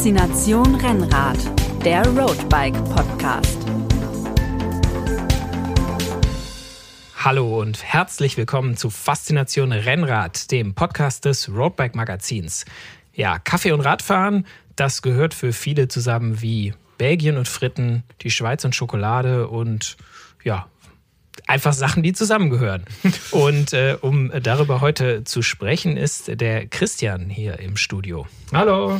Faszination Rennrad, der Roadbike Podcast. Hallo und herzlich willkommen zu Faszination Rennrad, dem Podcast des Roadbike Magazins. Ja, Kaffee und Radfahren, das gehört für viele zusammen wie Belgien und Fritten, die Schweiz und Schokolade und ja, einfach Sachen, die zusammengehören. Und äh, um darüber heute zu sprechen, ist der Christian hier im Studio. Hallo.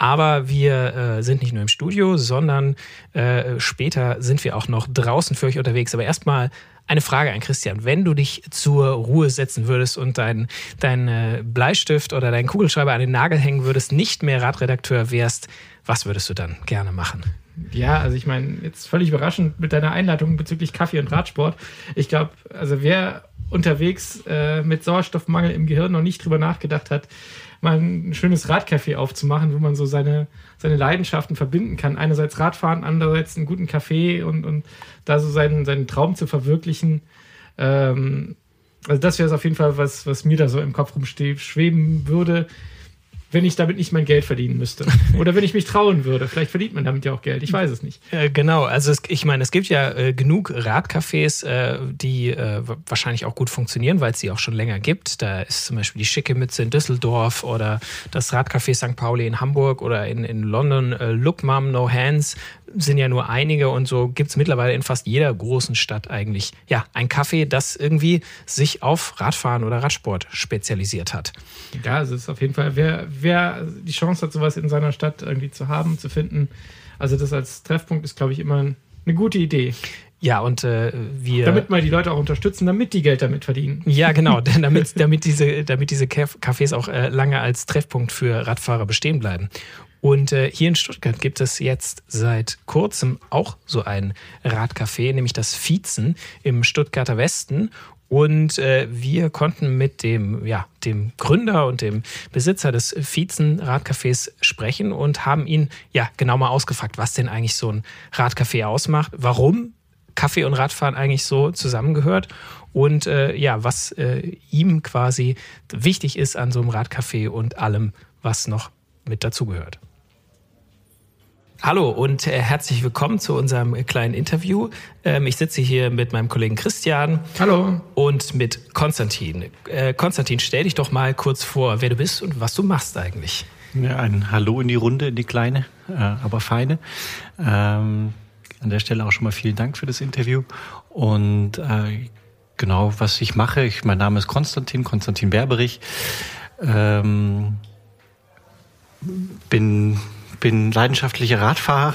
Aber wir äh, sind nicht nur im Studio, sondern äh, später sind wir auch noch draußen für euch unterwegs. Aber erstmal eine Frage an Christian. Wenn du dich zur Ruhe setzen würdest und deinen dein, äh, Bleistift oder deinen Kugelschreiber an den Nagel hängen würdest, nicht mehr Radredakteur wärst, was würdest du dann gerne machen? Ja, also ich meine, jetzt völlig überraschend mit deiner Einleitung bezüglich Kaffee und Radsport. Ich glaube, also wer unterwegs äh, mit Sauerstoffmangel im Gehirn noch nicht drüber nachgedacht hat, mal ein schönes Radcafé aufzumachen, wo man so seine, seine Leidenschaften verbinden kann. Einerseits Radfahren, andererseits einen guten Kaffee und, und da so seinen, seinen Traum zu verwirklichen. Ähm, also das wäre auf jeden Fall was, was mir da so im Kopf rumschweben würde wenn ich damit nicht mein Geld verdienen müsste. Oder wenn ich mich trauen würde. Vielleicht verdient man damit ja auch Geld. Ich weiß es nicht. Äh, genau. Also es, ich meine, es gibt ja äh, genug Radcafés, äh, die äh, wahrscheinlich auch gut funktionieren, weil es sie auch schon länger gibt. Da ist zum Beispiel die Schicke Mütze in Düsseldorf oder das Radcafé St. Pauli in Hamburg oder in, in London äh, Look Mom No Hands sind ja nur einige und so gibt es mittlerweile in fast jeder großen Stadt eigentlich ja ein Café, das irgendwie sich auf Radfahren oder Radsport spezialisiert hat. Ja, es ist auf jeden Fall, wer, wer die Chance hat, sowas in seiner Stadt irgendwie zu haben, zu finden, also das als Treffpunkt ist, glaube ich, immer eine gute Idee. Ja, und äh, wir. Damit mal die Leute auch unterstützen, damit die Geld damit verdienen. Ja, genau, damit, damit, diese, damit diese Cafés auch äh, lange als Treffpunkt für Radfahrer bestehen bleiben. Und äh, hier in Stuttgart gibt es jetzt seit kurzem auch so ein Radcafé, nämlich das Viezen im Stuttgarter Westen. Und äh, wir konnten mit dem, ja, dem Gründer und dem Besitzer des Viezen Radcafés sprechen und haben ihn ja genau mal ausgefragt, was denn eigentlich so ein Radcafé ausmacht, warum Kaffee und Radfahren eigentlich so zusammengehört und äh, ja, was äh, ihm quasi wichtig ist an so einem Radcafé und allem, was noch mit dazugehört. Hallo und äh, herzlich willkommen zu unserem kleinen Interview. Ähm, ich sitze hier mit meinem Kollegen Christian. Hallo. Und mit Konstantin. Äh, Konstantin, stell dich doch mal kurz vor, wer du bist und was du machst eigentlich. Ja, ein Hallo in die Runde, in die kleine, äh, aber feine. Ähm, an der Stelle auch schon mal vielen Dank für das Interview. Und äh, genau, was ich mache, ich, mein Name ist Konstantin, Konstantin Berberich. Ähm, bin bin leidenschaftlicher Radfahrer,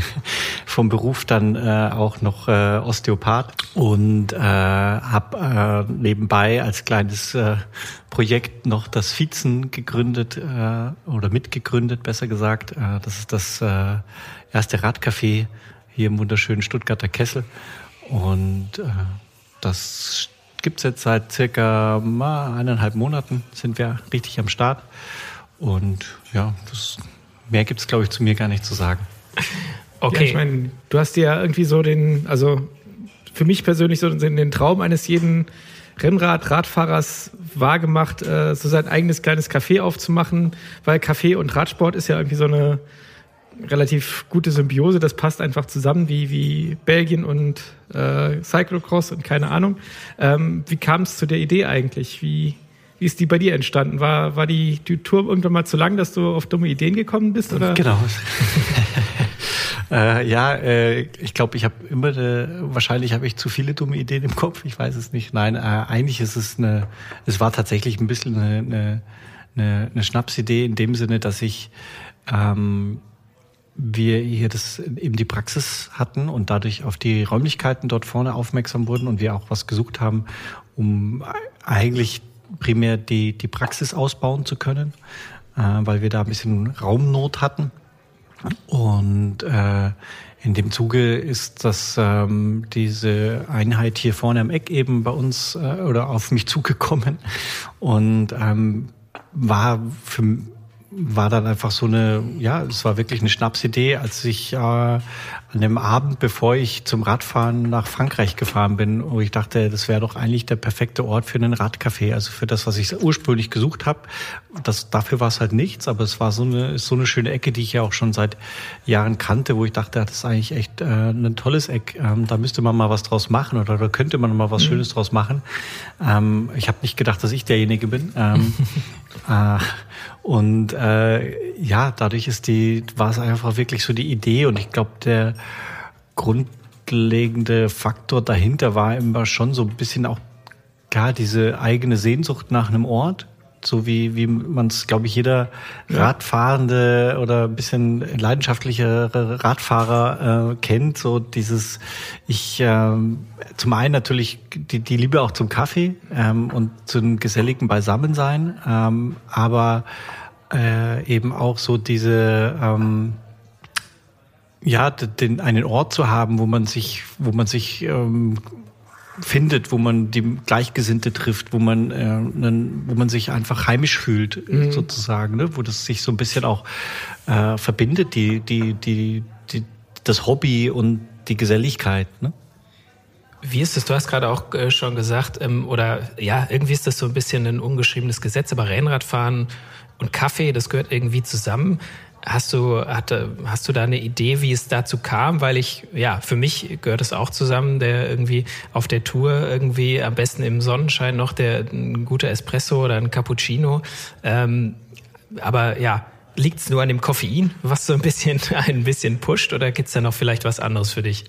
vom Beruf dann äh, auch noch äh, Osteopath. Und äh, habe äh, nebenbei als kleines äh, Projekt noch das Vizen gegründet äh, oder mitgegründet, besser gesagt. Äh, das ist das äh, erste Radcafé hier im wunderschönen Stuttgarter Kessel. Und äh, das gibt's jetzt seit circa mal eineinhalb Monaten sind wir richtig am Start. Und ja, das mehr gibt es, glaube ich, zu mir gar nicht zu sagen. Okay. Ja, ich meine, du hast ja irgendwie so den, also für mich persönlich so den, den Traum eines jeden Rennrad-Radfahrers wahrgemacht, äh, so sein eigenes kleines Café aufzumachen, weil Café und Radsport ist ja irgendwie so eine relativ gute Symbiose. Das passt einfach zusammen wie, wie Belgien und äh, Cyclocross und keine Ahnung. Ähm, wie kam es zu der Idee eigentlich? Wie, wie ist die bei dir entstanden? War, war die, die Tour irgendwann mal zu lang, dass du auf dumme Ideen gekommen bist? Oder? Genau. äh, ja, äh, ich glaube, ich habe immer, äh, wahrscheinlich habe ich zu viele dumme Ideen im Kopf. Ich weiß es nicht. Nein, äh, eigentlich ist es eine, es war tatsächlich ein bisschen eine, eine, eine, Schnapsidee in dem Sinne, dass ich ähm, wir hier das eben die Praxis hatten und dadurch auf die Räumlichkeiten dort vorne aufmerksam wurden und wir auch was gesucht haben, um eigentlich primär die, die Praxis ausbauen zu können, äh, weil wir da ein bisschen Raumnot hatten. Und äh, in dem Zuge ist das ähm, diese Einheit hier vorne am Eck eben bei uns äh, oder auf mich zugekommen und ähm, war für war dann einfach so eine, ja, es war wirklich eine Schnapsidee, als ich äh, an dem Abend, bevor ich zum Radfahren nach Frankreich gefahren bin, wo ich dachte, das wäre doch eigentlich der perfekte Ort für einen Radcafé, also für das, was ich ursprünglich gesucht habe. Das, dafür war es halt nichts, aber es war so eine, so eine schöne Ecke, die ich ja auch schon seit Jahren kannte, wo ich dachte, das ist eigentlich echt äh, ein tolles Eck. Ähm, da müsste man mal was draus machen oder da könnte man mal was mhm. Schönes draus machen. Ähm, ich habe nicht gedacht, dass ich derjenige bin. Ähm, äh, und äh, ja, dadurch ist die, war es einfach wirklich so die Idee. Und ich glaube, der grundlegende Faktor dahinter war immer schon so ein bisschen auch gar diese eigene Sehnsucht nach einem Ort so wie, wie man es, glaube ich, jeder Radfahrende oder ein bisschen leidenschaftlichere Radfahrer äh, kennt. So dieses, ich äh, zum einen natürlich die, die Liebe auch zum Kaffee ähm, und zum geselligen Beisammensein, ähm, aber äh, eben auch so diese ähm, ja, den, einen Ort zu haben, wo man sich, wo man sich ähm, findet, wo man die Gleichgesinnte trifft, wo man, äh, einen, wo man sich einfach heimisch fühlt, mhm. sozusagen, ne? wo das sich so ein bisschen auch äh, verbindet, die, die, die, die, das Hobby und die Geselligkeit. Ne? Wie ist es? Du hast gerade auch äh, schon gesagt, ähm, oder ja, irgendwie ist das so ein bisschen ein ungeschriebenes Gesetz, aber Rennradfahren und Kaffee, das gehört irgendwie zusammen. Hast du, hatte, hast du da eine Idee, wie es dazu kam? Weil ich, ja, für mich gehört es auch zusammen, der irgendwie auf der Tour irgendwie am besten im Sonnenschein noch der ein guter Espresso oder ein Cappuccino. Ähm, aber ja, liegt es nur an dem Koffein, was so ein bisschen ein bisschen pusht, oder gibt's da noch vielleicht was anderes für dich?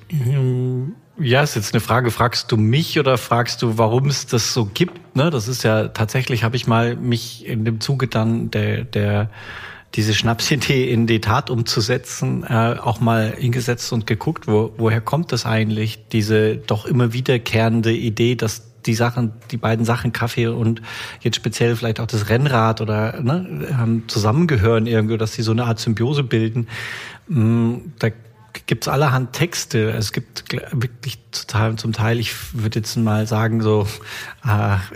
Ja, ist jetzt eine Frage. Fragst du mich oder fragst du, warum es das so gibt? Ne, das ist ja tatsächlich, habe ich mal mich in dem Zuge dann der der diese Schnapsidee in die Tat umzusetzen, äh, auch mal hingesetzt und geguckt, wo, woher kommt das eigentlich, diese doch immer wiederkehrende Idee, dass die Sachen, die beiden Sachen Kaffee und jetzt speziell vielleicht auch das Rennrad oder ne, ähm, zusammengehören irgendwie, dass sie so eine Art Symbiose bilden. Mm, da gibt's allerhand Texte. Es gibt wirklich total, zum Teil, ich würde jetzt mal sagen, so äh,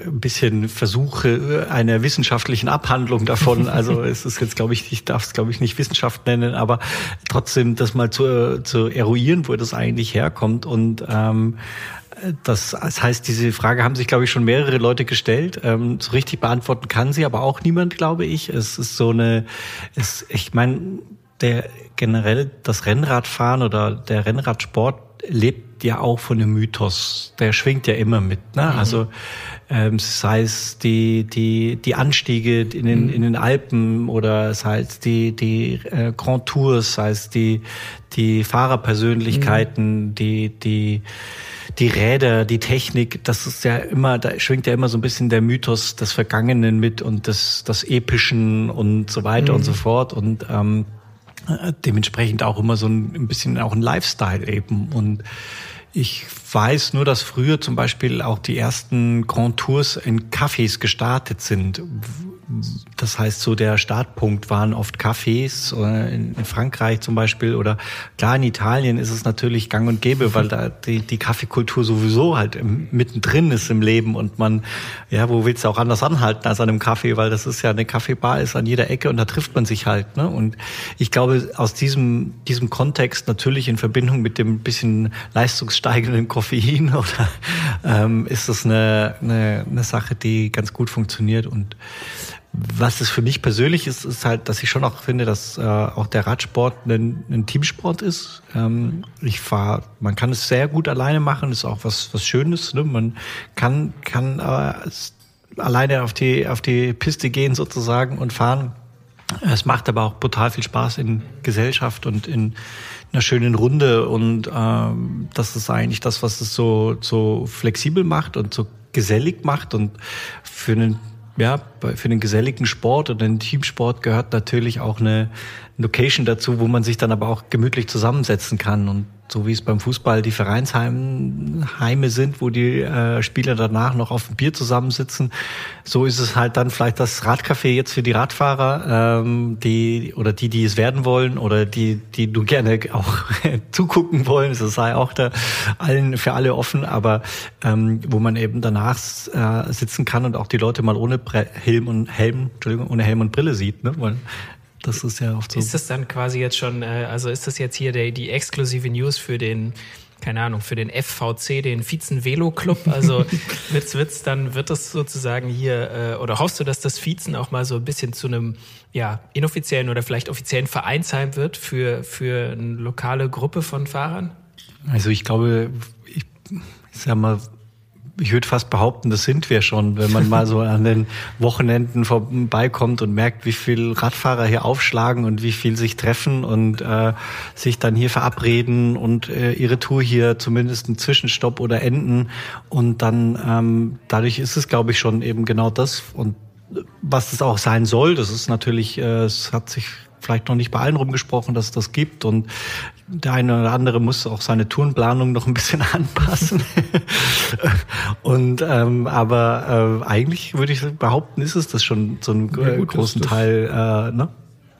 ein bisschen Versuche einer wissenschaftlichen Abhandlung davon. Also es ist jetzt, glaube ich, ich darf es, glaube ich, nicht Wissenschaft nennen, aber trotzdem das mal zu, zu eruieren, wo das eigentlich herkommt. Und ähm, das, das heißt, diese Frage haben sich, glaube ich, schon mehrere Leute gestellt. Ähm, so richtig beantworten kann sie aber auch niemand, glaube ich. Es ist so eine, es, ich meine, der generell das Rennradfahren oder der Rennradsport lebt ja auch von dem Mythos. Der schwingt ja immer mit. Ne? Mhm. Also ähm, sei es die die die Anstiege in den mhm. in den Alpen oder sei es die die äh, Grand Tours, sei es die die Fahrerpersönlichkeiten, mhm. die die die Räder, die Technik, das ist ja immer, da schwingt ja immer so ein bisschen der Mythos des Vergangenen mit und des, des Epischen und so weiter mhm. und so fort. Und ähm, äh, dementsprechend auch immer so ein, bisschen auch ein Lifestyle eben. Und ich weiß nur, dass früher zum Beispiel auch die ersten Grand Tours in Cafés gestartet sind, das heißt, so der Startpunkt waren oft Cafés äh, in Frankreich zum Beispiel oder klar in Italien ist es natürlich gang und gäbe, weil da die, die Kaffeekultur sowieso halt mittendrin ist im Leben und man, ja, wo willst du auch anders anhalten als an einem Kaffee, weil das ist ja eine Kaffeebar ist an jeder Ecke und da trifft man sich halt. Ne? Und ich glaube, aus diesem, diesem Kontext natürlich in Verbindung mit dem bisschen leistungssteigenden Koffein oder ähm, ist das eine, eine, eine Sache, die ganz gut funktioniert und was es für mich persönlich ist, ist halt, dass ich schon auch finde, dass äh, auch der Radsport ein, ein Teamsport ist. Ähm, ich fahre, man kann es sehr gut alleine machen, ist auch was was Schönes. Ne? Man kann kann äh, alleine auf die auf die Piste gehen sozusagen und fahren. Es macht aber auch brutal viel Spaß in Gesellschaft und in einer schönen Runde und ähm, das ist eigentlich das, was es so so flexibel macht und so gesellig macht und für einen ja, für den geselligen Sport und den Teamsport gehört natürlich auch eine Location dazu, wo man sich dann aber auch gemütlich zusammensetzen kann. Und so wie es beim Fußball die Vereinsheime sind, wo die äh, Spieler danach noch auf dem Bier zusammensitzen, so ist es halt dann vielleicht das Radcafé jetzt für die Radfahrer, ähm, die oder die, die es werden wollen oder die, die du gerne auch zugucken wollen. Das sei auch da allen für alle offen, aber ähm, wo man eben danach äh, sitzen kann und auch die Leute mal ohne Bre Helm und Helm, Entschuldigung, ohne Helm und Brille sieht, ne? Weil Das ist ja oft so. Ist das dann quasi jetzt schon, äh, also ist das jetzt hier der, die exklusive News für den, keine Ahnung, für den FVC, den Vizen Velo Club? Also wird's, wird's dann, wird das sozusagen hier, äh, oder hoffst du, dass das Vizen auch mal so ein bisschen zu einem, ja, inoffiziellen oder vielleicht offiziellen Vereinsheim wird für, für eine lokale Gruppe von Fahrern? Also ich glaube, ich, ich sag mal, ich würde fast behaupten, das sind wir schon, wenn man mal so an den Wochenenden vorbeikommt und merkt, wie viel Radfahrer hier aufschlagen und wie viel sich treffen und äh, sich dann hier verabreden und äh, ihre Tour hier zumindest einen Zwischenstopp oder enden. Und dann ähm, dadurch ist es, glaube ich, schon eben genau das. Und was das auch sein soll, das ist natürlich, äh, es hat sich vielleicht noch nicht bei allen rumgesprochen, dass es das gibt. Und der eine oder andere muss auch seine Tourenplanung noch ein bisschen anpassen. und ähm, aber äh, eigentlich würde ich behaupten, ist es das schon so einen ja, gut, großen das, Teil. Äh, ne?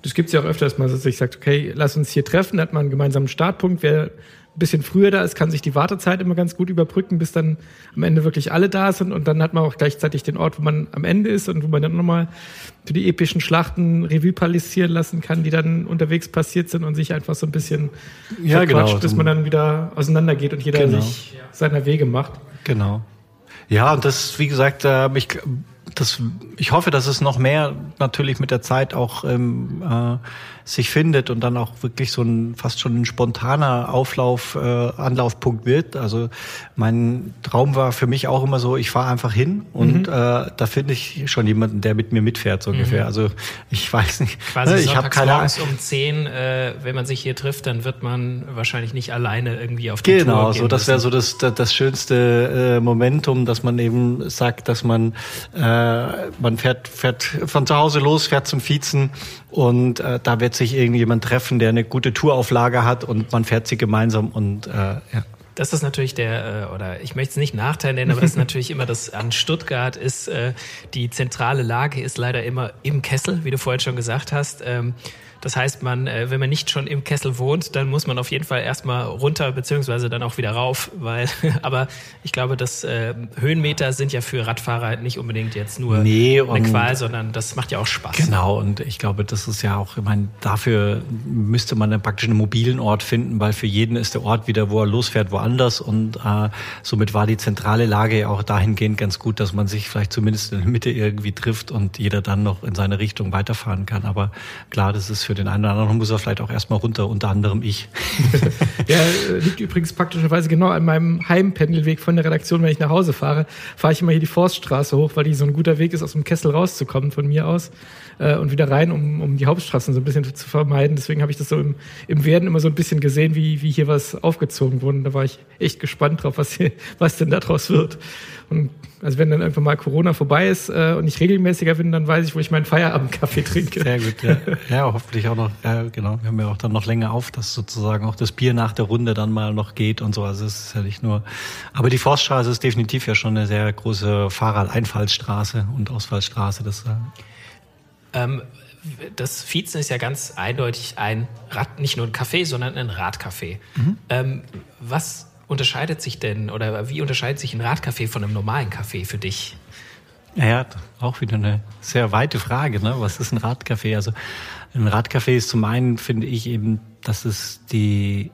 Das gibt es ja auch öfter, dass man sich sagt, okay, lass uns hier treffen, da hat man einen gemeinsamen Startpunkt, wer bisschen früher da ist, kann sich die Wartezeit immer ganz gut überbrücken, bis dann am Ende wirklich alle da sind. Und dann hat man auch gleichzeitig den Ort, wo man am Ende ist und wo man dann nochmal für die epischen Schlachten Revue palisieren lassen kann, die dann unterwegs passiert sind und sich einfach so ein bisschen ja, genau. bis man dann wieder auseinandergeht und jeder genau. sich seiner Wege macht. Genau. Ja, und das, wie gesagt, äh, ich, das, ich hoffe, dass es noch mehr natürlich mit der Zeit auch ähm, äh, sich findet und dann auch wirklich so ein fast schon ein spontaner Auflauf, äh, Anlaufpunkt wird. Also mein Traum war für mich auch immer so, ich fahre einfach hin und mhm. äh, da finde ich schon jemanden, der mit mir mitfährt, so mhm. ungefähr. Also ich weiß nicht. Quasi ne, ich habe keine Ahnung. um zehn, äh, wenn man sich hier trifft, dann wird man wahrscheinlich nicht alleine irgendwie auf die genau, Tour gehen so das wäre so das, das, das schönste äh, Momentum, dass man eben sagt, dass man äh, man fährt fährt von zu Hause los, fährt zum Vizen und äh, da wird sich irgendjemand treffen, der eine gute Tourauflage hat und man fährt sie gemeinsam und äh, ja. Das ist natürlich der, äh, oder ich möchte es nicht Nachteil nennen, aber das ist natürlich immer das an Stuttgart ist, äh, die zentrale Lage ist leider immer im Kessel, wie du vorhin schon gesagt hast. Das heißt, man, äh, wenn man nicht schon im Kessel wohnt, dann muss man auf jeden Fall erstmal runter, beziehungsweise dann auch wieder rauf, weil, aber ich glaube, dass äh, Höhenmeter sind ja für Radfahrer nicht unbedingt jetzt nur nee, eine Qual, sondern das macht ja auch Spaß. Genau, und ich glaube, das ist ja auch, ich meine, dafür müsste man dann praktisch einen mobilen Ort finden, weil für jeden ist der Ort wieder, wo er losfährt, woanders und äh, somit war die zentrale Lage ja auch dahingehend ganz gut, dass man sich vielleicht zumindest in der Mitte irgendwie trifft und jeder dann noch in seine Richtung weiterfahren kann. Aber klar, das ist für den einen oder anderen muss er vielleicht auch erstmal runter, unter anderem ich. ja, liegt übrigens praktischerweise genau an meinem Heimpendelweg von der Redaktion, wenn ich nach Hause fahre, fahre ich immer hier die Forststraße hoch, weil die so ein guter Weg ist, aus dem Kessel rauszukommen von mir aus äh, und wieder rein, um, um die Hauptstraßen so ein bisschen zu vermeiden. Deswegen habe ich das so im, im Werden immer so ein bisschen gesehen, wie, wie hier was aufgezogen wurde. Und da war ich echt gespannt drauf, was, hier, was denn daraus wird. Und also wenn dann einfach mal Corona vorbei ist äh, und ich regelmäßiger bin, dann weiß ich, wo ich meinen Feierabendkaffee trinke. Sehr gut, ja. ja, hoffentlich auch noch, ja, genau. Wir haben ja auch dann noch länger auf, dass sozusagen auch das Bier nach der Runde dann mal noch geht und so. Also es ist ja nicht nur. Aber die Forststraße ist definitiv ja schon eine sehr große Fahrrad-Einfallsstraße und Ausfallstraße. Das, äh ähm, das Viezen ist ja ganz eindeutig ein Rad, nicht nur ein Café, sondern ein Radcafé. Mhm. Ähm, was unterscheidet sich denn oder wie unterscheidet sich ein Radcafé von einem normalen Café für dich? Ja, auch wieder eine sehr weite Frage. Ne? Was ist ein Radcafé? Also ein Radcafé ist zum einen, finde ich eben, dass es die,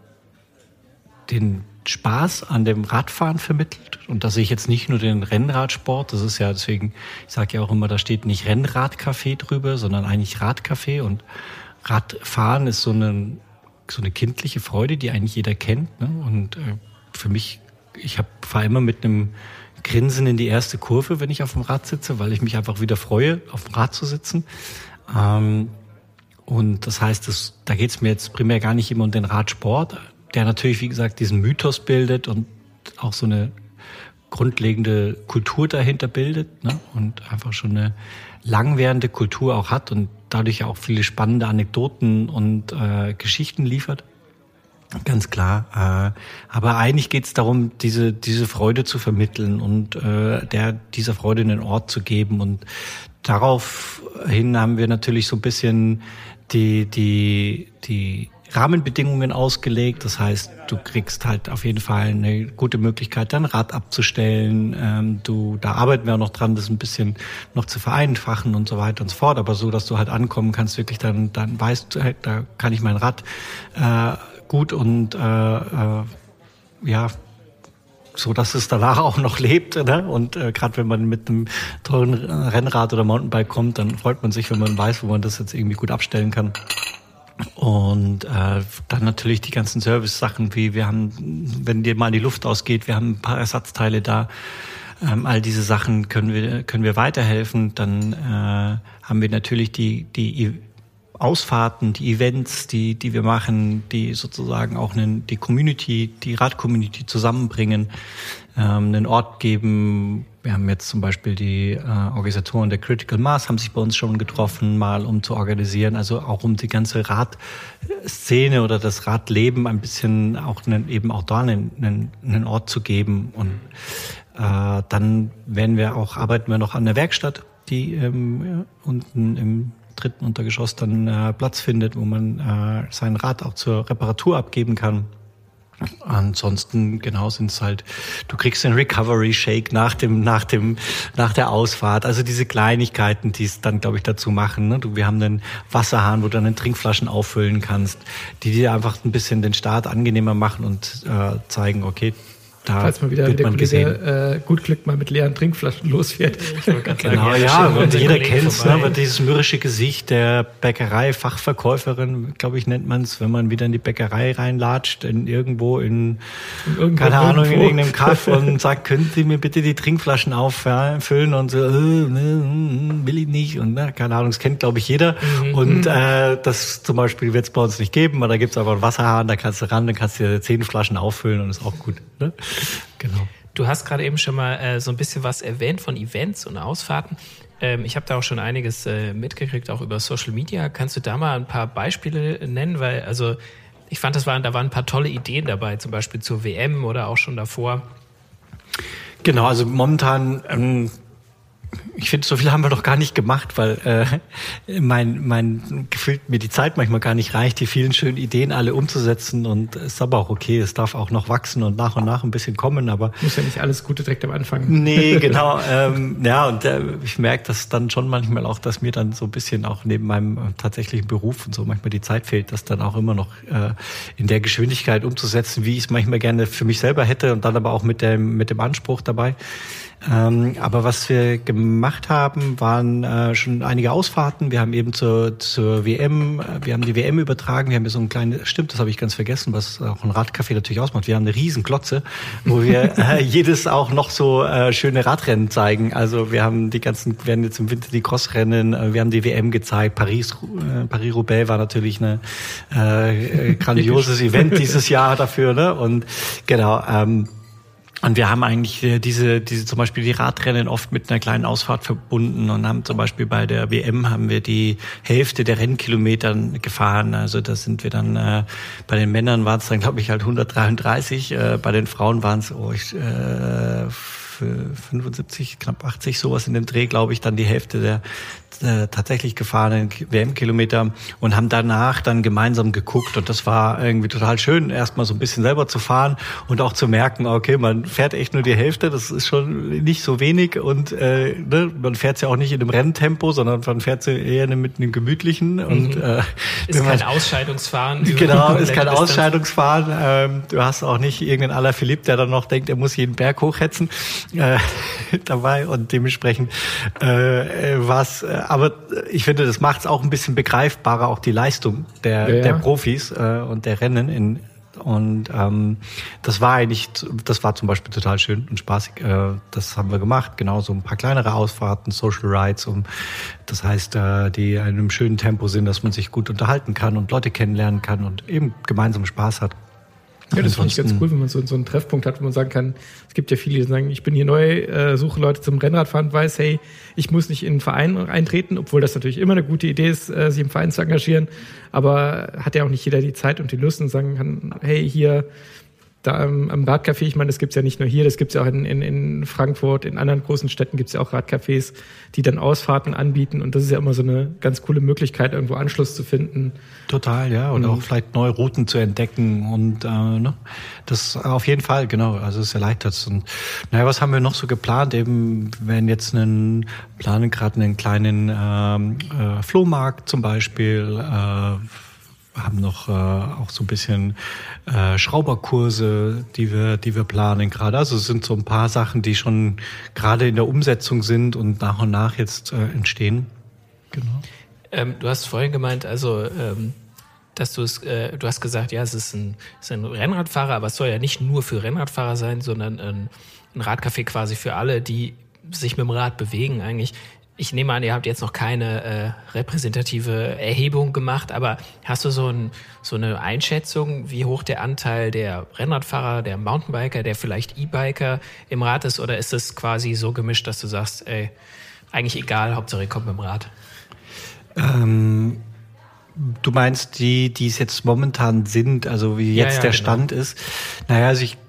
den Spaß an dem Radfahren vermittelt. Und da sehe ich jetzt nicht nur den Rennradsport, das ist ja deswegen, ich sage ja auch immer, da steht nicht Rennradcafé drüber, sondern eigentlich Radcafé. Und Radfahren ist so eine, so eine kindliche Freude, die eigentlich jeder kennt. Ne? Und äh, für mich, ich fahre immer mit einem Grinsen in die erste Kurve, wenn ich auf dem Rad sitze, weil ich mich einfach wieder freue, auf dem Rad zu sitzen. Ähm, und das heißt, das, da geht es mir jetzt primär gar nicht immer um den Radsport, der natürlich, wie gesagt, diesen Mythos bildet und auch so eine grundlegende Kultur dahinter bildet ne? und einfach schon eine langwährende Kultur auch hat und dadurch auch viele spannende Anekdoten und äh, Geschichten liefert. Ganz klar. Äh, aber eigentlich geht es darum, diese, diese Freude zu vermitteln und äh, der, dieser Freude einen Ort zu geben. Und daraufhin haben wir natürlich so ein bisschen die, die, die Rahmenbedingungen ausgelegt. Das heißt, du kriegst halt auf jeden Fall eine gute Möglichkeit, dein Rad abzustellen. Ähm, du, da arbeiten wir auch noch dran, das ein bisschen noch zu vereinfachen und so weiter und so fort. Aber so, dass du halt ankommen kannst, wirklich dann, dann weißt, hey, da kann ich mein Rad äh, gut und äh, äh, ja so dass es danach auch noch lebt. Ne? Und äh, gerade wenn man mit einem teuren Rennrad oder Mountainbike kommt, dann freut man sich, wenn man weiß, wo man das jetzt irgendwie gut abstellen kann. Und äh, dann natürlich die ganzen Service-Sachen, wie wir haben, wenn dir mal die Luft ausgeht, wir haben ein paar Ersatzteile da. Ähm, all diese Sachen können wir können wir weiterhelfen. Dann äh, haben wir natürlich die die Ausfahrten, die Events, die, die wir machen, die sozusagen auch einen, die Community, die Radcommunity zusammenbringen, ähm, einen Ort geben. Wir haben jetzt zum Beispiel die äh, Organisatoren der Critical Mass haben sich bei uns schon getroffen, mal um zu organisieren, also auch um die ganze Radszene oder das Radleben ein bisschen auch einen, eben auch da einen, einen, einen Ort zu geben. Und äh, dann werden wir auch, arbeiten wir noch an der Werkstatt, die ähm, unten im dritten Untergeschoss dann äh, Platz findet, wo man äh, sein Rad auch zur Reparatur abgeben kann. Ansonsten genau sind es halt, du kriegst den Recovery Shake nach dem nach dem nach der Ausfahrt. Also diese Kleinigkeiten, die es dann glaube ich dazu machen. Ne? Du, wir haben einen Wasserhahn, wo du dann Trinkflaschen auffüllen kannst, die dir einfach ein bisschen den Start angenehmer machen und äh, zeigen, okay, da Falls mal wieder wird man Kollege, äh, gut Glück mal mit leeren Trinkflaschen losfährt. genau, ja, und jeder kennt es, ne, dieses mürrische Gesicht der Bäckerei-Fachverkäuferin, glaube ich, nennt man es, wenn man wieder in die Bäckerei reinlatscht, in irgendwo in, in keine Ahnung, irgendwo. in irgendeinem Kaff und sagt, können Sie mir bitte die Trinkflaschen auffüllen und so, äh, ne, will ich nicht und ne, keine Ahnung, das kennt, glaube ich, jeder. Mhm. Und äh, das zum Beispiel wird es bei uns nicht geben, weil da gibt es einfach einen Wasserhahn, da kannst du ran, dann kannst du dir zehn Flaschen auffüllen und ist auch gut. Ne? Genau. Du hast gerade eben schon mal äh, so ein bisschen was erwähnt von Events und Ausfahrten. Ähm, ich habe da auch schon einiges äh, mitgekriegt, auch über Social Media. Kannst du da mal ein paar Beispiele nennen? Weil, also, ich fand, das waren, da waren ein paar tolle Ideen dabei, zum Beispiel zur WM oder auch schon davor. Genau, also momentan ähm, ich finde, so viel haben wir doch gar nicht gemacht, weil äh, mein, mein gefühlt mir die Zeit manchmal gar nicht reicht, die vielen schönen Ideen alle umzusetzen. Und es ist aber auch okay, es darf auch noch wachsen und nach und nach ein bisschen kommen. Aber muss ja nicht alles Gute direkt am Anfang. Nee, genau. ähm, ja, und äh, ich merke das dann schon manchmal auch, dass mir dann so ein bisschen auch neben meinem tatsächlichen Beruf und so manchmal die Zeit fehlt, das dann auch immer noch äh, in der Geschwindigkeit umzusetzen, wie ich es manchmal gerne für mich selber hätte und dann aber auch mit dem mit dem Anspruch dabei. Ähm, aber was wir gemacht haben, waren äh, schon einige Ausfahrten. Wir haben eben zur, zur WM, äh, wir haben die WM übertragen. Wir haben hier so ein kleines, stimmt, das habe ich ganz vergessen, was auch ein Radcafé natürlich ausmacht. Wir haben eine riesen Glotze, wo wir äh, jedes auch noch so äh, schöne Radrennen zeigen. Also wir haben die ganzen, werden jetzt im Winter die Crossrennen, äh, wir haben die WM gezeigt. Paris, äh, Paris-Roubaix war natürlich ein äh, grandioses Event dieses Jahr dafür. Ne? Und genau. Ähm, und wir haben eigentlich äh, diese, diese zum Beispiel die Radrennen oft mit einer kleinen Ausfahrt verbunden und haben zum Beispiel bei der WM haben wir die Hälfte der Rennkilometer gefahren. Also da sind wir dann äh, bei den Männern waren es dann glaube ich halt 133, äh, bei den Frauen waren es oh, ich, äh, 75, knapp 80 sowas in dem Dreh, glaube ich, dann die Hälfte der äh, tatsächlich gefahrenen WM-Kilometer und haben danach dann gemeinsam geguckt und das war irgendwie total schön, erstmal so ein bisschen selber zu fahren und auch zu merken, okay, man fährt echt nur die Hälfte, das ist schon nicht so wenig und äh, ne, man fährt ja auch nicht in einem Renntempo, sondern man fährt sie eher mit einem gemütlichen und mhm. äh, ist kein Ausscheidungsfahren. Genau, ist kein Ausscheidungsfahren. Ähm, du hast auch nicht irgendeinen aller Philipp, der dann noch denkt, er muss jeden Berg hochhetzen äh, dabei und dementsprechend äh, was äh, aber ich finde, das macht es auch ein bisschen begreifbarer, auch die Leistung der, ja. der Profis äh, und der Rennen in und ähm, das war eigentlich, das war zum Beispiel total schön und spaßig. Äh, das haben wir gemacht. Genauso ein paar kleinere Ausfahrten, Social Rides, um das heißt, äh, die in einem schönen Tempo sind, dass man sich gut unterhalten kann und Leute kennenlernen kann und eben gemeinsam Spaß hat. Ja, das finde ich ganz cool, wenn man so, so einen Treffpunkt hat, wo man sagen kann, es gibt ja viele, die sagen, ich bin hier neu, äh, suche Leute zum Rennradfahren, weiß, hey, ich muss nicht in einen Verein eintreten, obwohl das natürlich immer eine gute Idee ist, äh, sich im Verein zu engagieren, aber hat ja auch nicht jeder die Zeit und die Lust und sagen kann, hey, hier da am, am Radcafé, ich meine, das gibt's ja nicht nur hier, das gibt's ja auch in, in, in Frankfurt, in anderen großen Städten gibt's ja auch Radcafés, die dann Ausfahrten anbieten und das ist ja immer so eine ganz coole Möglichkeit, irgendwo Anschluss zu finden. Total, ja, und, und auch vielleicht neue Routen zu entdecken und äh, ne? das auf jeden Fall, genau, also es erleichtert Und naja, was haben wir noch so geplant? Eben, wenn jetzt einen, planen gerade einen kleinen ähm, äh, Flohmarkt zum Beispiel, äh, haben noch äh, auch so ein bisschen äh, Schrauberkurse, die wir, die wir planen gerade. Also es sind so ein paar Sachen, die schon gerade in der Umsetzung sind und nach und nach jetzt äh, entstehen. Genau. Ähm, du hast vorhin gemeint, also ähm, dass du es, äh, du hast gesagt, ja, es ist ein, es ist ein Rennradfahrer, aber es soll ja nicht nur für Rennradfahrer sein, sondern ein, ein Radcafé quasi für alle, die sich mit dem Rad bewegen eigentlich. Ich nehme an, ihr habt jetzt noch keine äh, repräsentative Erhebung gemacht, aber hast du so, ein, so eine Einschätzung, wie hoch der Anteil der Rennradfahrer, der Mountainbiker, der vielleicht E-Biker im Rad ist? Oder ist es quasi so gemischt, dass du sagst, ey, eigentlich egal, Hauptsache ihr kommt mit dem Rad? Ähm, du meinst die, die es jetzt momentan sind, also wie jetzt ja, ja, der genau. Stand ist? Naja, also ich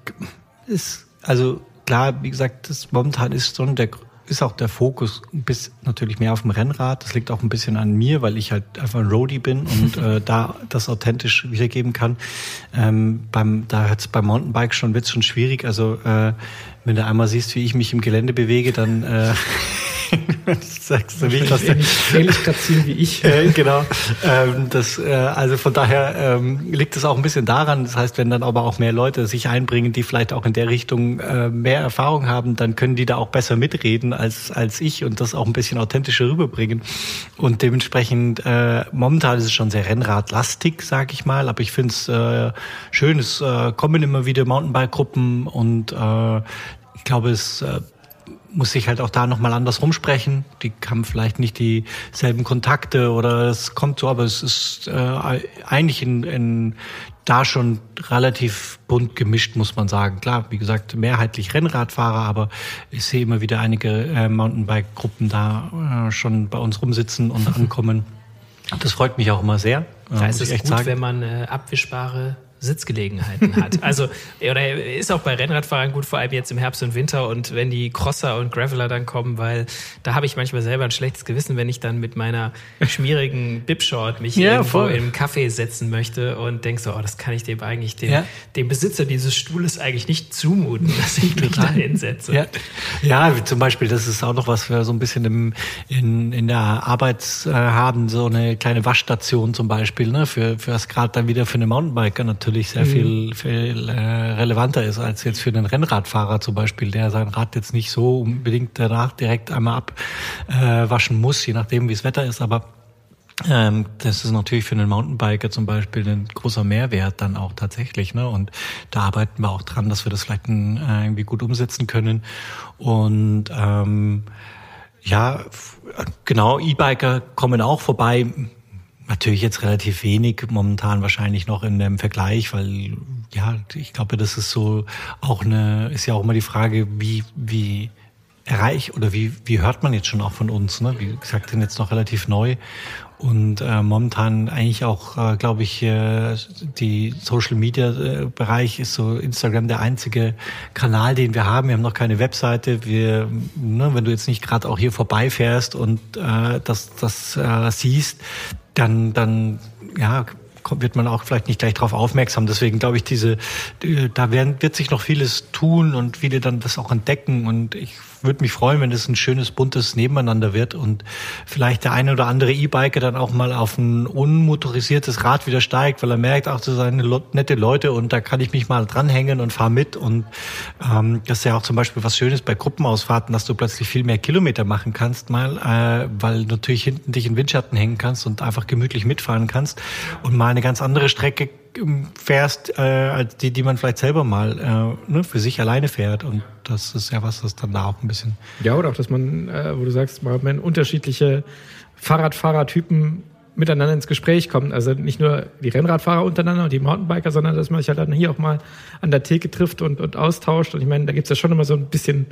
ist, also klar, wie gesagt, das momentan ist schon der ist auch der Fokus bis natürlich mehr auf dem Rennrad. Das liegt auch ein bisschen an mir, weil ich halt einfach ein Roadie bin und äh, da das authentisch wiedergeben kann. Ähm, beim, da hat es beim Mountainbike schon wird's schon schwierig. Also äh, wenn du einmal siehst, wie ich mich im Gelände bewege, dann äh, sagst du nicht, dass ähnlich, ähnlich grazil wie ich. Äh, genau. Ähm, das, äh, also von daher ähm, liegt es auch ein bisschen daran. Das heißt, wenn dann aber auch mehr Leute sich einbringen, die vielleicht auch in der Richtung äh, mehr Erfahrung haben, dann können die da auch besser mitreden als als ich und das auch ein bisschen authentischer rüberbringen. Und dementsprechend äh, momentan ist es schon sehr Rennradlastig, sag ich mal. Aber ich finde es äh, schön. Es äh, kommen immer wieder Mountainbike-Gruppen und äh, ich glaube, es äh, muss sich halt auch da nochmal anders rumsprechen. Die haben vielleicht nicht dieselben Kontakte oder es kommt so, aber es ist äh, eigentlich in, in da schon relativ bunt gemischt, muss man sagen. Klar, wie gesagt, mehrheitlich Rennradfahrer, aber ich sehe immer wieder einige äh, Mountainbike-Gruppen da äh, schon bei uns rumsitzen und ankommen. Das freut mich auch immer sehr. Da ist es gut, sagen. wenn man äh, abwischbare Sitzgelegenheiten hat. Also, oder ist auch bei Rennradfahrern gut, vor allem jetzt im Herbst und Winter und wenn die Crosser und Graveler dann kommen, weil da habe ich manchmal selber ein schlechtes Gewissen, wenn ich dann mit meiner schmierigen Bipshort mich ja, irgendwo voll. im Café setzen möchte und denk so, oh, das kann ich dem eigentlich, dem, ja. dem Besitzer dieses Stuhles eigentlich nicht zumuten, dass ich mich da hinsetze. Ja. ja, zum Beispiel, das ist auch noch was wir so ein bisschen im, in, in der Arbeit äh, haben, so eine kleine Waschstation zum Beispiel, ne, für, für das gerade dann wieder für eine Mountainbiker natürlich natürlich sehr viel, mhm. viel äh, relevanter ist als jetzt für einen Rennradfahrer zum Beispiel, der sein Rad jetzt nicht so unbedingt danach direkt einmal abwaschen äh, muss, je nachdem wie das Wetter ist, aber ähm, das ist natürlich für einen Mountainbiker zum Beispiel ein großer Mehrwert dann auch tatsächlich. Ne? Und da arbeiten wir auch dran, dass wir das vielleicht ein, äh, irgendwie gut umsetzen können. Und ähm, ja, genau, E-Biker kommen auch vorbei Natürlich jetzt relativ wenig momentan wahrscheinlich noch in dem Vergleich, weil ja, ich glaube, das ist so auch eine, ist ja auch immer die Frage, wie, wie erreicht oder wie, wie hört man jetzt schon auch von uns, ne? Wie gesagt, sind jetzt noch relativ neu und äh, momentan eigentlich auch, äh, glaube ich, äh, die Social Media äh, Bereich ist so Instagram der einzige Kanal, den wir haben. Wir haben noch keine Webseite. Wir, ne, wenn du jetzt nicht gerade auch hier vorbeifährst und äh, das, das äh, siehst, dann, dann ja, wird man auch vielleicht nicht gleich darauf aufmerksam. Deswegen glaube ich, diese, da werden, wird sich noch vieles tun und viele dann das auch entdecken. Und ich würde mich freuen, wenn es ein schönes, buntes Nebeneinander wird und vielleicht der eine oder andere E-Biker dann auch mal auf ein unmotorisiertes Rad wieder steigt, weil er merkt, ach, das sind nette Leute und da kann ich mich mal dranhängen und fahre mit. Und ähm, das ist ja auch zum Beispiel was Schönes bei Gruppenausfahrten, dass du plötzlich viel mehr Kilometer machen kannst, mal, äh, weil natürlich hinten dich in Windschatten hängen kannst und einfach gemütlich mitfahren kannst und mal eine ganz andere Strecke fährst, äh, die, die man vielleicht selber mal äh, ne, für sich alleine fährt. Und das ist ja was, das dann da auch ein bisschen. Ja, oder auch, dass man, äh, wo du sagst, man unterschiedliche Fahrradfahrertypen miteinander ins Gespräch kommen. Also nicht nur die Rennradfahrer untereinander und die Mountainbiker, sondern dass man sich halt dann hier auch mal an der Theke trifft und, und austauscht. Und ich meine, da gibt's ja schon immer so ein bisschen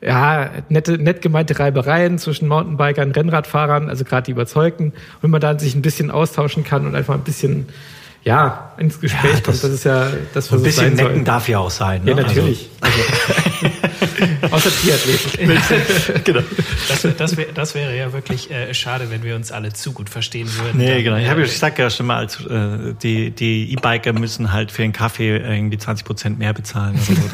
ja, nette, nett gemeinte Reibereien zwischen Mountainbikern, Rennradfahrern, also gerade die Überzeugten, wenn man dann sich ein bisschen austauschen kann und einfach ein bisschen ja, ins Gespräch ja, das, kommt. Das ist ja das, was Ein bisschen necken soll. darf ja auch sein. Ne? Ja, natürlich. Also. Also, außer Triathleten. genau. Das, das, wär, das, wäre ja wirklich äh, schade, wenn wir uns alle zu gut verstehen würden. Nee, dann, genau. Ich, habe, ich sag ja schon mal, als, äh, die, die E-Biker müssen halt für einen Kaffee irgendwie 20 Prozent mehr bezahlen. So.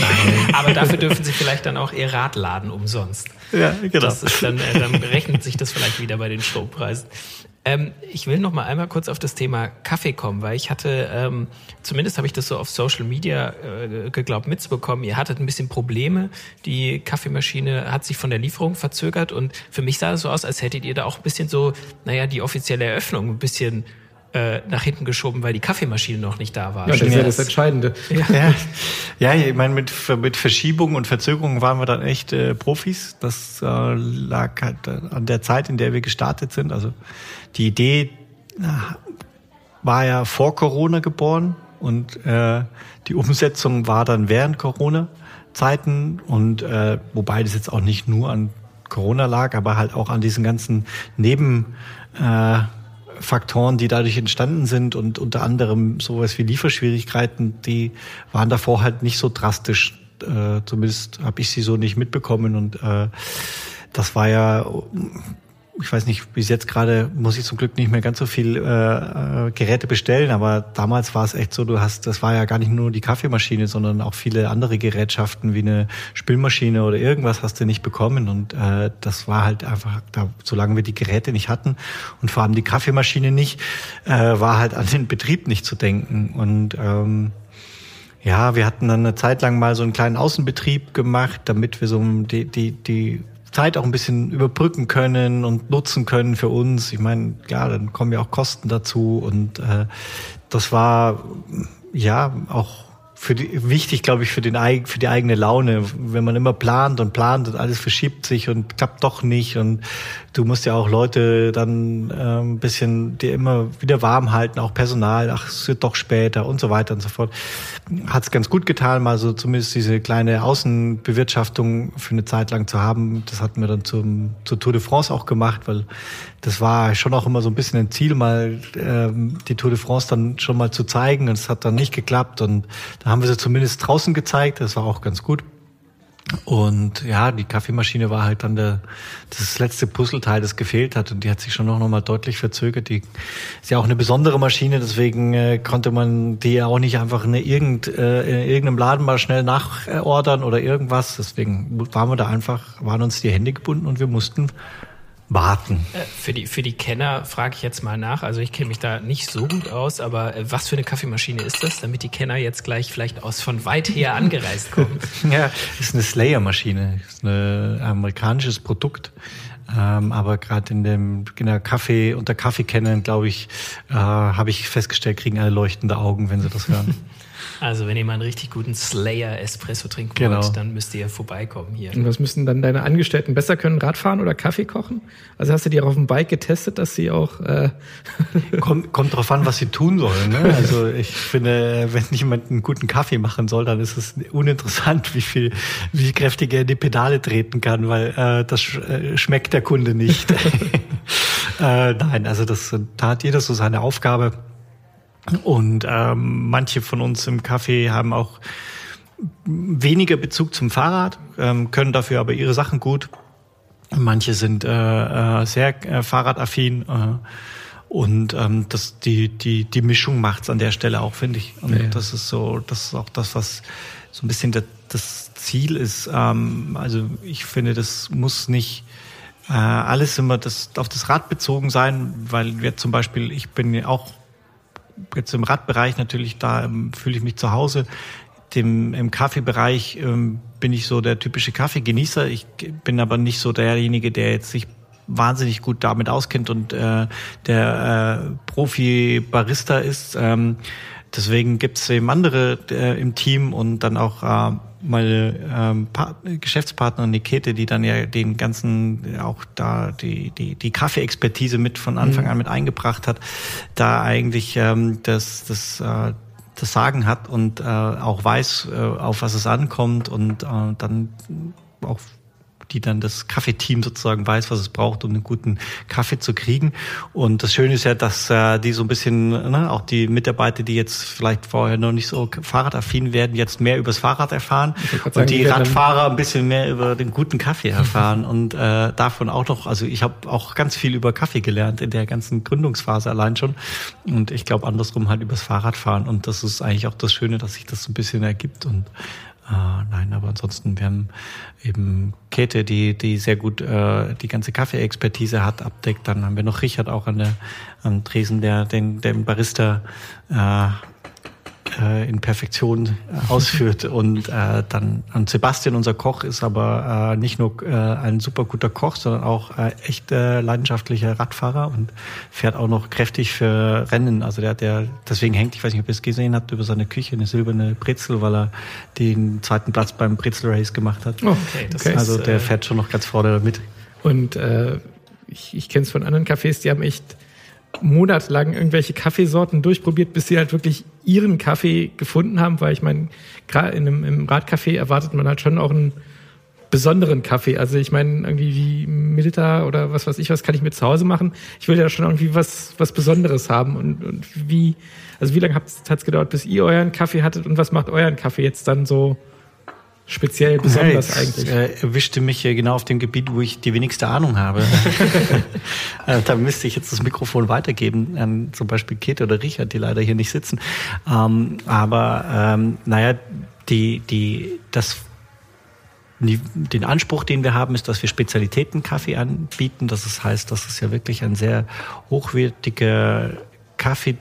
Nein, aber dafür dürfen sie vielleicht dann auch ihr Rad laden umsonst. Ja, genau. Das ist dann, äh, dann rechnet sich das vielleicht wieder bei den Strompreisen. Ähm, ich will noch mal einmal kurz auf das Thema Kaffee kommen, weil ich hatte, ähm, zumindest habe ich das so auf Social Media äh, geglaubt mitzubekommen, ihr hattet ein bisschen Probleme. Die Kaffeemaschine hat sich von der Lieferung verzögert und für mich sah es so aus, als hättet ihr da auch ein bisschen so, naja, die offizielle Eröffnung ein bisschen äh, nach hinten geschoben, weil die Kaffeemaschine noch nicht da war. Ja, das ist ja das Entscheidende. Ja, ja ich meine, mit, mit Verschiebungen und Verzögerungen waren wir dann echt äh, Profis. Das äh, lag halt an der Zeit, in der wir gestartet sind. Also die Idee war ja vor Corona geboren und äh, die Umsetzung war dann während Corona-Zeiten und äh, wobei das jetzt auch nicht nur an Corona lag, aber halt auch an diesen ganzen Nebenfaktoren, äh, die dadurch entstanden sind und unter anderem sowas wie Lieferschwierigkeiten, die waren davor halt nicht so drastisch. Äh, zumindest habe ich sie so nicht mitbekommen und äh, das war ja ich weiß nicht, bis jetzt gerade muss ich zum Glück nicht mehr ganz so viel äh, äh, Geräte bestellen, aber damals war es echt so, du hast, das war ja gar nicht nur die Kaffeemaschine, sondern auch viele andere Gerätschaften wie eine Spülmaschine oder irgendwas hast du nicht bekommen. Und äh, das war halt einfach, da, solange wir die Geräte nicht hatten und vor allem die Kaffeemaschine nicht, äh, war halt an den Betrieb nicht zu denken. Und ähm, ja, wir hatten dann eine Zeit lang mal so einen kleinen Außenbetrieb gemacht, damit wir so die, die, die Zeit auch ein bisschen überbrücken können und nutzen können für uns. Ich meine, klar, dann kommen ja auch Kosten dazu und äh, das war ja auch für die, wichtig, glaube ich, für, den, für die eigene Laune. Wenn man immer plant und plant und alles verschiebt sich und klappt doch nicht und du musst ja auch Leute dann äh, ein bisschen dir immer wieder warm halten, auch Personal, ach, es wird doch später und so weiter und so fort. Hat es ganz gut getan, mal so zumindest diese kleine Außenbewirtschaftung für eine Zeit lang zu haben. Das hatten wir dann zum, zur Tour de France auch gemacht, weil das war schon auch immer so ein bisschen ein Ziel, mal ähm, die Tour de France dann schon mal zu zeigen. Und es hat dann nicht geklappt. Und da haben wir sie zumindest draußen gezeigt. Das war auch ganz gut. Und ja, die Kaffeemaschine war halt dann der, das letzte Puzzleteil, das gefehlt hat. Und die hat sich schon noch, noch mal deutlich verzögert. Die ist ja auch eine besondere Maschine, deswegen äh, konnte man die ja auch nicht einfach in, irgend, äh, in irgendeinem Laden mal schnell nachordern oder irgendwas. Deswegen waren wir da einfach, waren uns die Hände gebunden und wir mussten warten. Äh, für die, für die Kenner frage ich jetzt mal nach. Also ich kenne mich da nicht so gut aus, aber äh, was für eine Kaffeemaschine ist das, damit die Kenner jetzt gleich vielleicht aus von weit her angereist kommen? ja, ist eine Slayer-Maschine, ist ein amerikanisches Produkt. Ähm, aber gerade in dem in der Kaffee unter Kaffeekennern, glaube ich, äh, habe ich festgestellt, kriegen alle leuchtende Augen, wenn sie das hören. Also wenn ihr mal einen richtig guten Slayer Espresso trinken genau. wollt, dann müsst ihr vorbeikommen hier. Und was müssen dann deine Angestellten besser können? Radfahren oder Kaffee kochen? Also hast du die auch auf dem Bike getestet, dass sie auch... Äh kommt, kommt drauf an, was sie tun sollen. Ne? Also ich finde, wenn jemand einen guten Kaffee machen soll, dann ist es uninteressant, wie viel, wie kräftig er in die Pedale treten kann, weil äh, das sch äh, schmeckt der Kunde nicht. äh, nein, also das da hat jeder so seine Aufgabe. Und ähm, manche von uns im Café haben auch weniger Bezug zum Fahrrad, ähm, können dafür aber ihre Sachen gut. Manche sind äh, äh, sehr äh, fahrradaffin äh, und ähm, das, die, die, die Mischung macht's an der Stelle auch, finde ich. Und ja. das ist so, das ist auch das, was so ein bisschen das, das Ziel ist. Ähm, also ich finde, das muss nicht äh, alles immer das, auf das Rad bezogen sein, weil wir zum Beispiel, ich bin auch jetzt im Radbereich natürlich, da ähm, fühle ich mich zu Hause. Dem, Im Kaffeebereich ähm, bin ich so der typische Kaffeegenießer. Ich bin aber nicht so derjenige, der jetzt sich wahnsinnig gut damit auskennt und äh, der äh, Profi-Barista ist. Ähm, deswegen gibt es eben andere äh, im Team und dann auch äh, meine ähm, Geschäftspartnerin Nikete, die dann ja den ganzen, auch da die, die, die Kaffee-Expertise mit von Anfang mhm. an mit eingebracht hat, da eigentlich ähm, das, das, äh, das Sagen hat und äh, auch weiß, äh, auf was es ankommt und äh, dann auch die dann das Kaffeeteam sozusagen weiß, was es braucht, um einen guten Kaffee zu kriegen. Und das Schöne ist ja, dass äh, die so ein bisschen, ne, auch die Mitarbeiter, die jetzt vielleicht vorher noch nicht so fahrradaffin werden, jetzt mehr übers Fahrrad erfahren sagen, und die Radfahrer ein bisschen mehr über den guten Kaffee erfahren und äh, davon auch noch, also ich habe auch ganz viel über Kaffee gelernt in der ganzen Gründungsphase allein schon und ich glaube andersrum halt übers Fahrradfahren und das ist eigentlich auch das Schöne, dass sich das so ein bisschen ergibt und äh, nein, aber ansonsten, wir haben eben Käthe, die, die sehr gut äh, die ganze Kaffee-Expertise hat, abdeckt. Dann haben wir noch Richard auch an der am Tresen, der den, den Barista äh, äh, in Perfektion äh, ausführt. Und äh, dann und Sebastian, unser Koch, ist aber äh, nicht nur äh, ein super guter Koch, sondern auch äh, echt äh, leidenschaftlicher Radfahrer und fährt auch noch kräftig für Rennen. Also der, der deswegen hängt, ich weiß nicht, ob ihr es gesehen habt, über seine Küche eine silberne Brezel, weil er den zweiten Platz beim Brezel Race gemacht hat. Oh, okay, das okay. Also der äh, fährt schon noch ganz vorne mit. Und äh, ich, ich kenne es von anderen Cafés, die haben echt monatelang irgendwelche Kaffeesorten durchprobiert, bis sie halt wirklich ihren Kaffee gefunden haben, weil ich meine, gerade in einem im Radcafé erwartet man halt schon auch einen besonderen Kaffee. Also ich meine, irgendwie wie Milita oder was weiß ich, was kann ich mir zu Hause machen? Ich will ja schon irgendwie was, was Besonderes haben. Und, und wie, also wie lange hat es gedauert, bis ihr euren Kaffee hattet und was macht euren Kaffee jetzt dann so speziell besonders ja, eigentlich? Äh, erwischte mich genau auf dem Gebiet, wo ich die wenigste Ahnung habe. Äh, da müsste ich jetzt das Mikrofon weitergeben an zum Beispiel Kate oder Richard, die leider hier nicht sitzen. Ähm, aber ähm, naja, die, die, das den Anspruch, den wir haben, ist, dass wir Spezialitäten-Kaffee anbieten. Das heißt, das ist ja wirklich ein sehr hochwertiger Kaffee,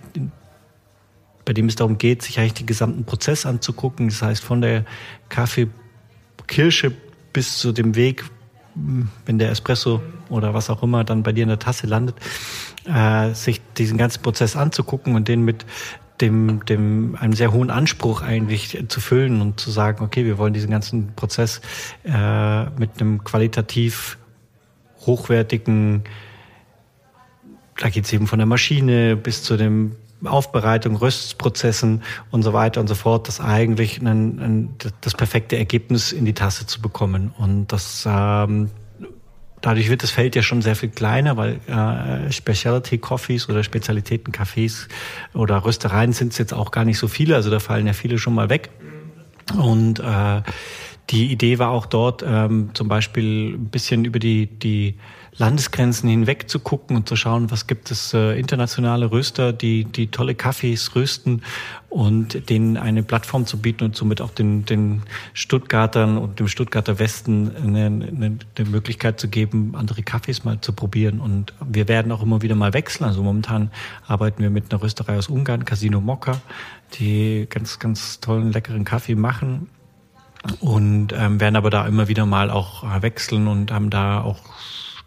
bei dem es darum geht, sich eigentlich den gesamten Prozess anzugucken. Das heißt, von der Kaffeekirsche bis zu dem Weg, wenn der Espresso oder was auch immer dann bei dir in der Tasse landet, äh, sich diesen ganzen Prozess anzugucken und den mit dem, dem, einem sehr hohen Anspruch eigentlich zu füllen und zu sagen, okay, wir wollen diesen ganzen Prozess äh, mit einem qualitativ hochwertigen, da geht es eben von der Maschine bis zu dem Aufbereitung, Röstprozessen und so weiter und so fort, das eigentlich ein, ein, das perfekte Ergebnis in die Tasse zu bekommen. Und das ähm, dadurch wird das Feld ja schon sehr viel kleiner, weil äh, Specialty Coffees oder Spezialitäten Cafés oder Röstereien sind es jetzt auch gar nicht so viele, also da fallen ja viele schon mal weg. Und äh, die Idee war auch dort ähm, zum Beispiel ein bisschen über die, die Landesgrenzen hinweg zu gucken und zu schauen, was gibt es äh, internationale Röster, die, die tolle Kaffees rösten und denen eine Plattform zu bieten und somit auch den, den Stuttgartern und dem Stuttgarter Westen eine, eine, eine Möglichkeit zu geben, andere Kaffees mal zu probieren. Und wir werden auch immer wieder mal wechseln. Also momentan arbeiten wir mit einer Rösterei aus Ungarn, Casino Mokka, die ganz, ganz tollen, leckeren Kaffee machen und ähm, werden aber da immer wieder mal auch äh, wechseln und haben da auch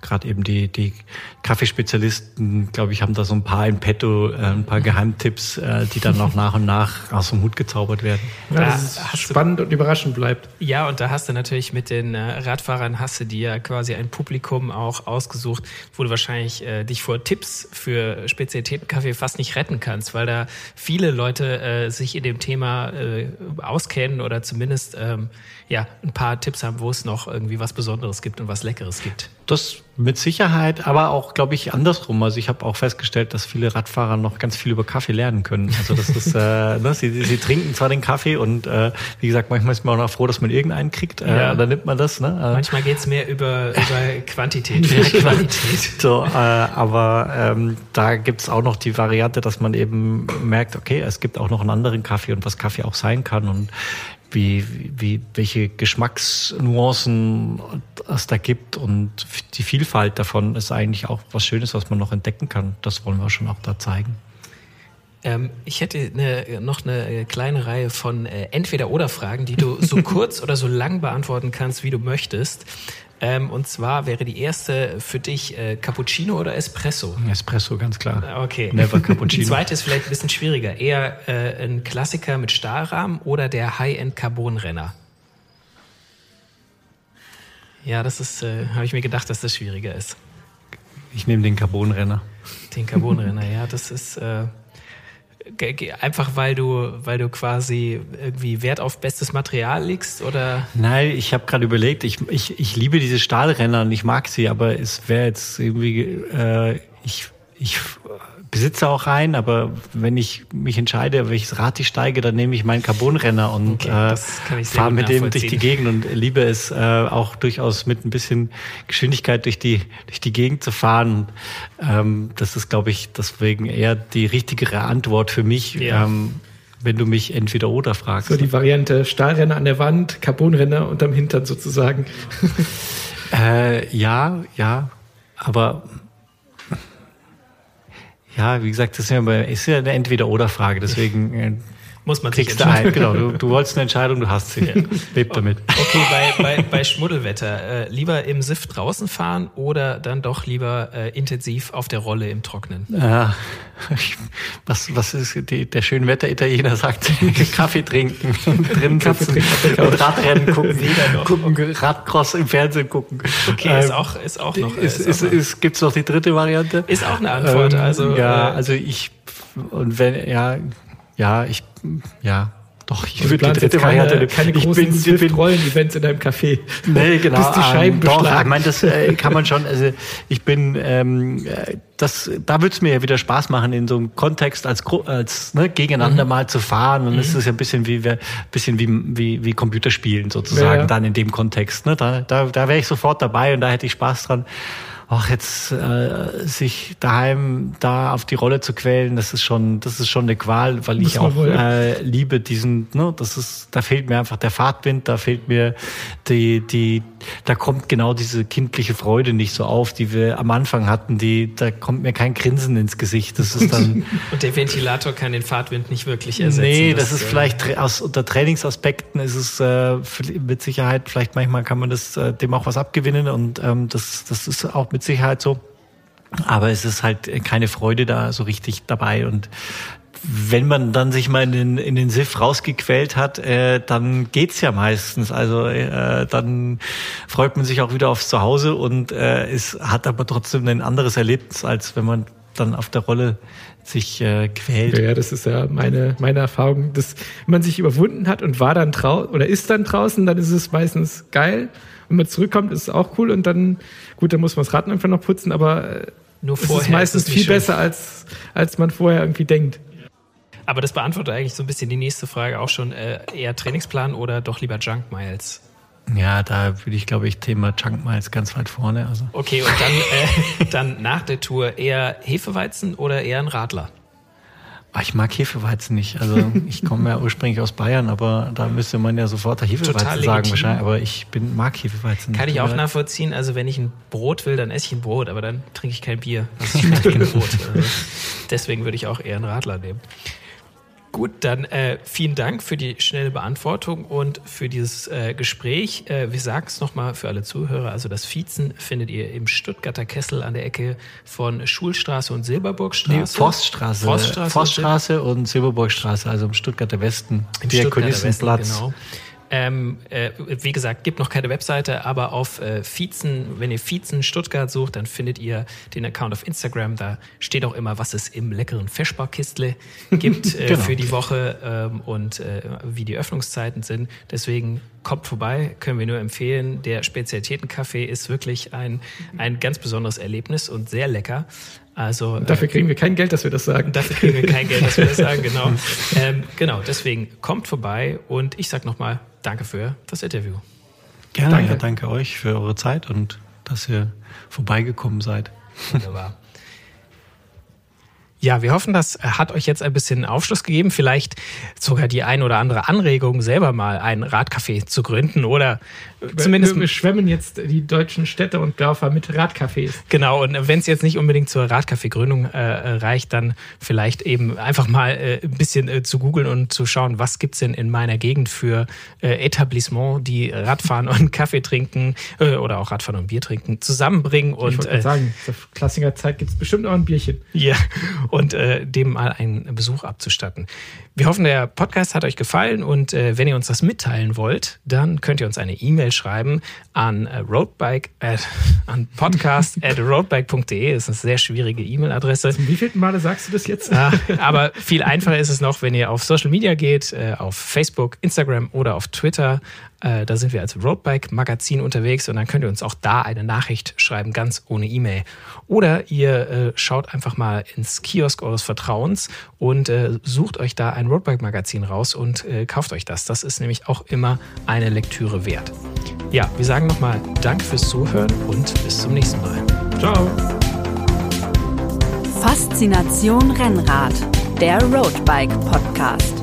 gerade eben die, die Kaffeespezialisten, glaube ich, haben da so ein paar in petto, äh, ein paar Geheimtipps, äh, die dann auch nach und nach aus dem Hut gezaubert werden. Ja, das ist spannend und überraschend bleibt. Ja, und da hast du natürlich mit den äh, Radfahrern, hast du dir quasi ein Publikum auch ausgesucht, wo du wahrscheinlich äh, dich vor Tipps für Spezialitätenkaffee fast nicht retten kannst, weil da viele Leute äh, sich in dem Thema äh, auskennen oder zumindest ähm, ja, ein paar Tipps haben, wo es noch irgendwie was Besonderes gibt und was Leckeres gibt. Das mit Sicherheit, aber auch, glaube ich, andersrum. Also ich habe auch festgestellt, dass viele Radfahrer noch ganz viel über Kaffee lernen können. Also das ist, äh, ne, sie, sie trinken zwar den Kaffee und äh, wie gesagt, manchmal ist man auch noch froh, dass man irgendeinen kriegt. Äh, ja. Dann nimmt man das. Ne? Äh, manchmal geht's mehr über, über Quantität, Qualität. So, äh, aber ähm, da gibt's auch noch die Variante, dass man eben merkt, okay, es gibt auch noch einen anderen Kaffee und was Kaffee auch sein kann. Und wie, wie, welche Geschmacksnuancen es da gibt und die Vielfalt davon ist eigentlich auch was Schönes, was man noch entdecken kann. Das wollen wir schon auch da zeigen. Ähm, ich hätte eine, noch eine kleine Reihe von äh, Entweder-Oder-Fragen, die du so kurz oder so lang beantworten kannst, wie du möchtest. Ähm, und zwar wäre die erste für dich äh, Cappuccino oder Espresso? Espresso, ganz klar. Okay. Never Cappuccino. Die zweite ist vielleicht ein bisschen schwieriger. Eher äh, ein Klassiker mit Stahlrahmen oder der High-End-Carbon-Renner? Ja, das ist, äh, habe ich mir gedacht, dass das schwieriger ist. Ich nehme den Carbonrenner. Den Carbonrenner, ja, das ist, äh, einfach weil du, weil du quasi irgendwie Wert auf bestes Material legst oder? Nein, ich habe gerade überlegt, ich, ich, ich liebe diese Stahlrenner und ich mag sie, aber es wäre jetzt irgendwie, äh, ich, ich besitze auch einen, aber wenn ich mich entscheide, welches Rad ich steige, dann nehme ich meinen Carbonrenner und okay, äh, fahre mit dem durch die Gegend und liebe es äh, auch durchaus mit ein bisschen Geschwindigkeit durch die durch die Gegend zu fahren. Ähm, das ist, glaube ich, deswegen eher die richtigere Antwort für mich. Ja. Ähm, wenn du mich entweder oder fragst. So die Variante Stahlrenner an der Wand, Carbonrenner unterm Hintern sozusagen. äh, ja, ja, aber ja, wie gesagt, das ist ja, eine Entweder-Oder-Frage, deswegen äh, muss man kriegst du ein. Genau, du, du wolltest eine Entscheidung, du hast sie. Ja. Leb damit. Okay, bei, bei, bei Schmuddelwetter, äh, lieber im Siff draußen fahren oder dann doch lieber äh, intensiv auf der Rolle im Trocknen? Ja, was, was ist die, der Schönwetter-Italiener sagt, Kaffee trinken, drin trinken und Radrennen gucken, gucken, Radcross im Fernsehen gucken. Okay, ist ähm, auch, ist auch noch. Ist, ist, ist, ist, gibt's noch die dritte Variante? Ist auch eine Antwort, ähm, also. Ja, äh, also ich, und wenn, ja, ja, ich, ja, doch, ich würde die dritte keine, Variante. Keine ich großen Swift-Rollen-Events in deinem Café. Nee, genau. Bis die Scheiben ähm, doch, ich meine, das äh, kann man schon. Also ich bin, ähm, das, da würde es mir ja wieder Spaß machen, in so einem Kontext als, als ne, gegeneinander mhm. mal zu fahren. Und mhm. es ist ja ein bisschen wie, bisschen wie, wie, wie Computerspielen sozusagen, ja, ja. dann in dem Kontext. Ne? Da, da, da wäre ich sofort dabei und da hätte ich Spaß dran ach, jetzt äh, sich daheim da auf die Rolle zu quälen, das ist schon, das ist schon eine Qual, weil ich auch wohl, äh, liebe diesen, ne, das ist, da fehlt mir einfach der Fahrtwind, da fehlt mir die, die, da kommt genau diese kindliche Freude nicht so auf, die wir am Anfang hatten, die, da kommt mir kein Grinsen ins Gesicht. Das ist dann. Und der Ventilator kann den Fahrtwind nicht wirklich ersetzen. Nee, das, das ist äh, vielleicht aus, unter Trainingsaspekten ist es äh, mit Sicherheit, vielleicht manchmal kann man das äh, dem auch was abgewinnen und ähm, das, das ist auch mit Sicherheit so. Aber es ist halt keine Freude da so richtig dabei und wenn man dann sich mal in den, in den Siff rausgequält hat, äh, dann geht's ja meistens. Also äh, dann freut man sich auch wieder aufs Zuhause und äh, es hat aber trotzdem ein anderes Erlebnis, als wenn man dann auf der Rolle sich äh, quält. Ja, das ist ja meine, meine Erfahrung, dass man sich überwunden hat und war dann draußen oder ist dann draußen, dann ist es meistens geil. Wenn man zurückkommt, ist es auch cool und dann, gut, dann muss man das Rad einfach noch putzen, aber äh, Nur es ist meistens ist viel schön. besser, als, als man vorher irgendwie denkt. Aber das beantwortet eigentlich so ein bisschen die nächste Frage auch schon. Äh, eher Trainingsplan oder doch lieber Junk Miles? Ja, da würde ich, glaube ich, Thema Junk Miles ganz weit vorne. Also. Okay, und dann, äh, dann nach der Tour eher Hefeweizen oder eher ein Radler? Ah, ich mag Hefeweizen nicht. Also ich komme ja ursprünglich aus Bayern, aber da müsste man ja sofort Hefeweizen sagen wahrscheinlich. Aber ich bin, mag Hefeweizen. Kann ich auch nachvollziehen. Also wenn ich ein Brot will, dann esse ich ein Brot, aber dann trinke ich kein Bier. Das schmeckt kein Brot. Also deswegen würde ich auch eher einen Radler nehmen. Gut, dann äh, vielen Dank für die schnelle Beantwortung und für dieses äh, Gespräch. Äh, wir sagen es nochmal für alle Zuhörer. Also das Viezen findet ihr im Stuttgarter Kessel an der Ecke von Schulstraße und Silberburgstraße. Nee, Forststraße. Forststraße, Forststraße und, Silberburgstraße, also im Stuttgarter Westen. Im Stuttgarter Westen, genau. Ähm, äh, wie gesagt, gibt noch keine Webseite, aber auf äh, Viezen, wenn ihr Viezen Stuttgart sucht, dann findet ihr den Account auf Instagram. Da steht auch immer, was es im leckeren Feschbarkistle gibt äh, genau. für die Woche ähm, und äh, wie die Öffnungszeiten sind. Deswegen kommt vorbei, können wir nur empfehlen. Der Spezialitätenkaffee ist wirklich ein, ein ganz besonderes Erlebnis und sehr lecker. Also, und dafür kriegen wir kein Geld, dass wir das sagen. Dafür kriegen wir kein Geld, dass wir das sagen, genau. Ähm, genau, deswegen kommt vorbei und ich sage nochmal danke für das Interview. Gerne, danke. Ja, danke euch für eure Zeit und dass ihr vorbeigekommen seid. Wunderbar. Ja, wir hoffen, das hat euch jetzt ein bisschen Aufschluss gegeben, vielleicht sogar die ein oder andere Anregung, selber mal ein Radcafé zu gründen oder zumindest. Wir, wir schwemmen jetzt die deutschen Städte und Dörfer mit Radcafés. Genau, und wenn es jetzt nicht unbedingt zur Radcafé-Gründung äh, reicht, dann vielleicht eben einfach mal äh, ein bisschen äh, zu googeln und zu schauen, was gibt's denn in meiner Gegend für äh, Etablissement, die Radfahren und Kaffee trinken äh, oder auch Radfahren und Bier trinken, zusammenbringen. Und, ich wollte äh, sagen, zur Klassiker Zeit gibt's bestimmt auch ein Bierchen. Ja, und äh, dem mal einen Besuch abzustatten. Wir hoffen, der Podcast hat euch gefallen und äh, wenn ihr uns das mitteilen wollt, dann könnt ihr uns eine E-Mail schreiben an äh, roadbike äh, an podcast at roadbike.de. Das ist eine sehr schwierige E-Mail-Adresse. Zum wievielten Male sagst du das jetzt? Ah, aber viel einfacher ist es noch, wenn ihr auf Social Media geht, äh, auf Facebook, Instagram oder auf Twitter. Äh, da sind wir als Roadbike Magazin unterwegs und dann könnt ihr uns auch da eine Nachricht schreiben, ganz ohne E-Mail. Oder ihr äh, schaut einfach mal ins Kiosk eures Vertrauens und äh, sucht euch da ein Roadbike Magazin raus und äh, kauft euch das. Das ist nämlich auch immer eine Lektüre wert. Ja, wir sagen nochmal Danke fürs Zuhören und bis zum nächsten Mal. Ciao. Faszination Rennrad, der Roadbike Podcast.